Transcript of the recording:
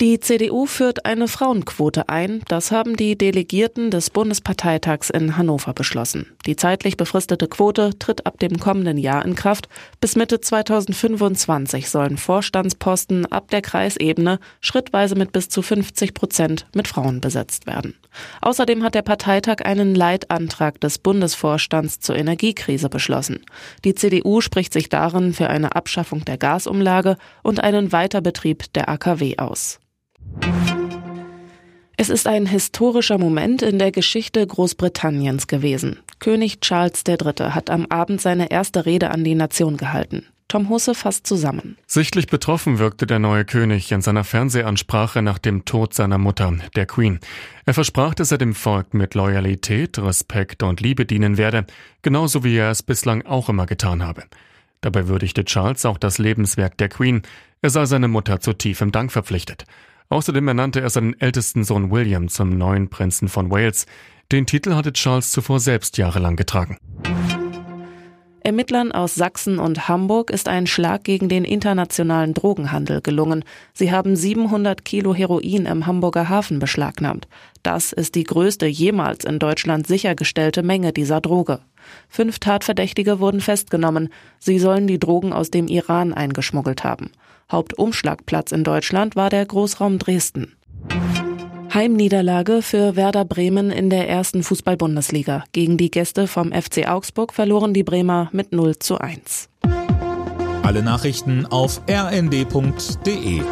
Die CDU führt eine Frauenquote ein. Das haben die Delegierten des Bundesparteitags in Hannover beschlossen. Die zeitlich befristete Quote tritt ab dem kommenden Jahr in Kraft. Bis Mitte 2025 sollen Vorstandsposten ab der Kreisebene schrittweise mit bis zu 50 Prozent mit Frauen besetzt werden. Außerdem hat der Parteitag einen Leitantrag des Bundesvorstands zur Energiekrise beschlossen. Die CDU spricht sich darin für eine Abschaffung der Gasumlage und einen Weiterbetrieb der AKW aus. Es ist ein historischer Moment in der Geschichte Großbritanniens gewesen. König Charles III. hat am Abend seine erste Rede an die Nation gehalten. Tom Husse fasst zusammen. Sichtlich betroffen wirkte der neue König in seiner Fernsehansprache nach dem Tod seiner Mutter, der Queen. Er versprach, dass er dem Volk mit Loyalität, Respekt und Liebe dienen werde, genauso wie er es bislang auch immer getan habe. Dabei würdigte Charles auch das Lebenswerk der Queen. Er sei seine Mutter zu tiefem Dank verpflichtet. Außerdem ernannte er seinen ältesten Sohn William zum neuen Prinzen von Wales. Den Titel hatte Charles zuvor selbst jahrelang getragen. Ermittlern aus Sachsen und Hamburg ist ein Schlag gegen den internationalen Drogenhandel gelungen. Sie haben 700 Kilo Heroin im Hamburger Hafen beschlagnahmt. Das ist die größte jemals in Deutschland sichergestellte Menge dieser Droge. Fünf Tatverdächtige wurden festgenommen. Sie sollen die Drogen aus dem Iran eingeschmuggelt haben. Hauptumschlagplatz in Deutschland war der Großraum Dresden. Heimniederlage für Werder Bremen in der ersten Fußball-Bundesliga. Gegen die Gäste vom FC Augsburg verloren die Bremer mit 0 zu 1. Alle Nachrichten auf rnd.de